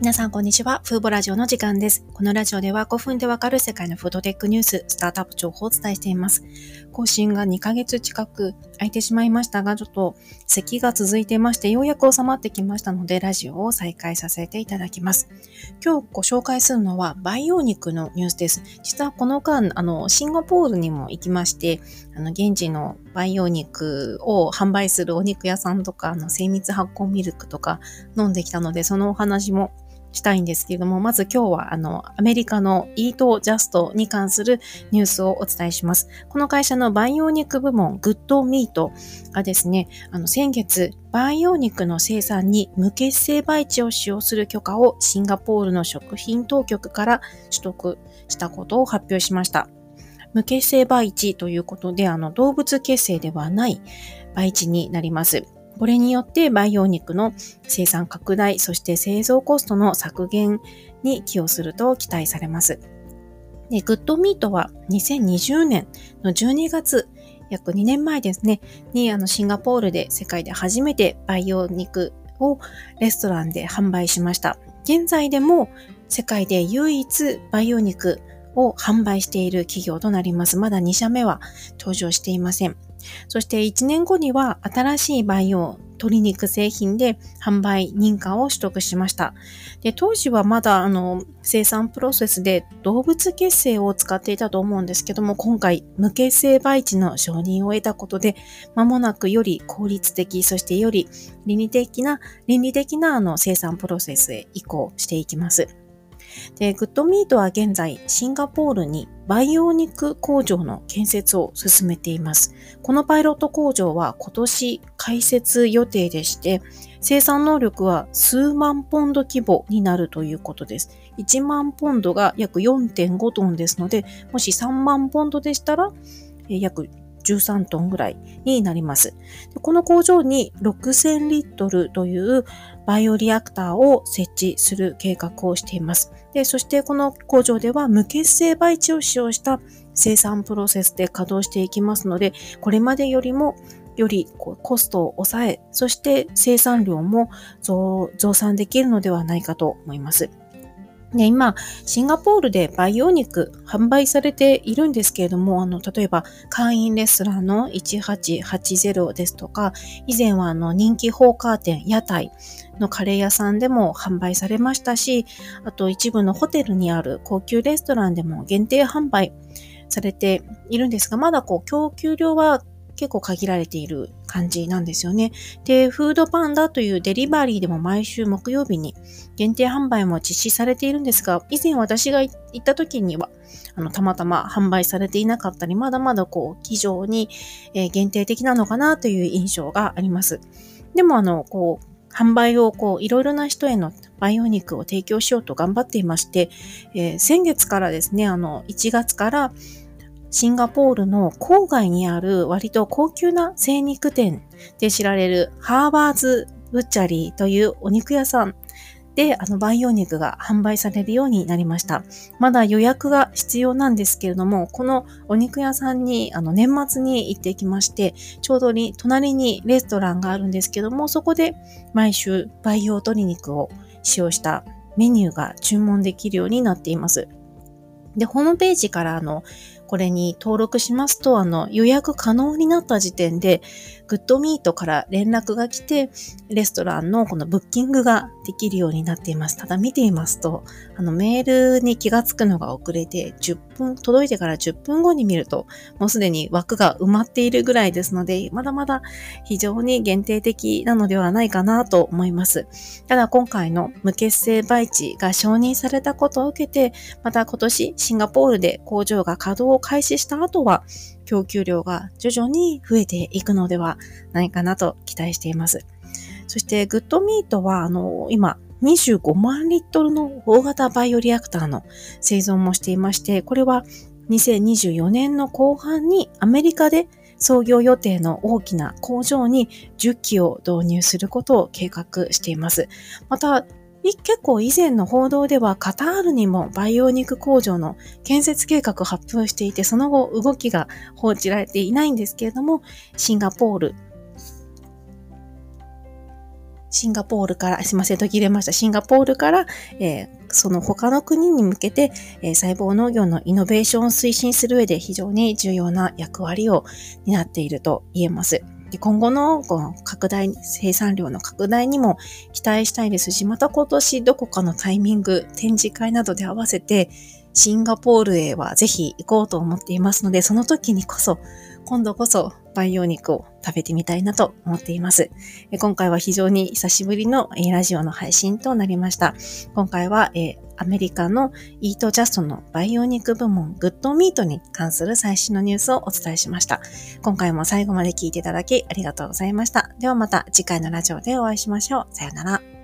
皆さん、こんにちは。フーボラジオの時間です。このラジオでは5分でわかる世界のフードテックニュース、スタートアップ情報をお伝えしています。更新が2ヶ月近く空いてしまいましたが、ちょっと咳が続いてまして、ようやく収まってきましたので、ラジオを再開させていただきます。今日ご紹介するのは、培養肉のニュースです。実はこの間、あの、シンガポールにも行きまして、あの、現地の培養肉を販売するお肉屋さんとか、の、精密発酵ミルクとか飲んできたので、そのお話もしたいんですけれども、まず今日はあの、アメリカのイートジャストに関するニュースをお伝えします。この会社の培養肉部門、グッドミートがですね、あの、先月、培養肉の生産に無血清培地を使用する許可をシンガポールの食品当局から取得したことを発表しました。無血清培地ということで、あの、動物血清ではない培地になります。これによって培養肉の生産拡大、そして製造コストの削減に寄与すると期待されます。でグッドミートは2020年の12月、約2年前ですね、にあのシンガポールで世界で初めて培養肉をレストランで販売しました。現在でも世界で唯一培養肉を販売している企業となります。まだ2社目は登場していません。そして1年後には新しい培養鶏肉製品で販売認可を取得しました。で当時はまだあの生産プロセスで動物血清を使っていたと思うんですけども、今回無血清培地の承認を得たことで、間もなくより効率的、そしてより倫理的な、倫理的なあの生産プロセスへ移行していきます。で、グッドミートは現在、シンガポールに培養肉工場の建設を進めています。このパイロット工場は今年開設予定でして、生産能力は数万ポンド規模になるということです。1万ポンドが約4.5トンですので、もし3万ポンドでしたら、約13トンぐらいになります。この工場に6000リットルというバイオリアクターを設置する計画をしています。でそしてこの工場では無血清培地を使用した生産プロセスで稼働していきますので、これまでよりもよりコストを抑え、そして生産量も増産できるのではないかと思います。ね、今、シンガポールで培養肉販売されているんですけれども、あの、例えば、会員レストランの1880ですとか、以前はあの、人気放火店、屋台のカレー屋さんでも販売されましたし、あと一部のホテルにある高級レストランでも限定販売されているんですが、まだこう、供給量は結構限られている感じなんですよね。で、フードパンダというデリバリーでも毎週木曜日に限定販売も実施されているんですが、以前私が行った時には、あの、たまたま販売されていなかったり、まだまだこう、非常に、限定的なのかなという印象があります。でも、あの、こう、販売をこう、いろいろな人への培養肉を提供しようと頑張っていまして、えー、先月からですね、あの、1月から、シンガポールの郊外にある割と高級な精肉店で知られるハーバーズ・ブッチャリーというお肉屋さんで、あの培養肉が販売されるようになりました。まだ予約が必要なんですけれども、このお肉屋さんにあの年末に行ってきまして、ちょうどに隣にレストランがあるんですけども、そこで毎週培養鶏肉を使用したメニューが注文できるようになっています。で、ホームページからあの、これに登録しますと、あの、予約可能になった時点で、グッドミートから連絡が来て、レストランのこのブッキングができるようになっています。ただ見ていますと、あの、メールに気がつくのが遅れて、10分、届いてから10分後に見ると、もうすでに枠が埋まっているぐらいですので、まだまだ非常に限定的なのではないかなと思います。ただ今回の無血清培地が承認されたことを受けて、また今年シンガポールで工場が稼働を開始した後は、供給量が徐々に増えていくのではないかなと期待しています。そして、グッドミートは、あの、今、25万リットルの大型バイオリアクターの製造もしていまして、これは2024年の後半にアメリカで創業予定の大きな工場に10機を導入することを計画しています。また、結構以前の報道ではカタールにも培養肉工場の建設計画を発表していて、その後動きが報じられていないんですけれども、シンガポール、シンガポールから、すいません、途切れました。シンガポールから、えー、その他の国に向けて、えー、細胞農業のイノベーションを推進する上で非常に重要な役割を担っていると言えます。で今後のこの拡大、生産量の拡大にも期待したいですし、また今年どこかのタイミング、展示会などで合わせて、シンガポールへはぜひ行こうと思っていますので、その時にこそ、今度こそ培養肉を食べてみたいなと思っています。今回は非常に久しぶりのラジオの配信となりました。今回はアメリカのイートジャストの培養肉部門グッドミートに関する最新のニュースをお伝えしました。今回も最後まで聞いていただきありがとうございました。ではまた次回のラジオでお会いしましょう。さよなら。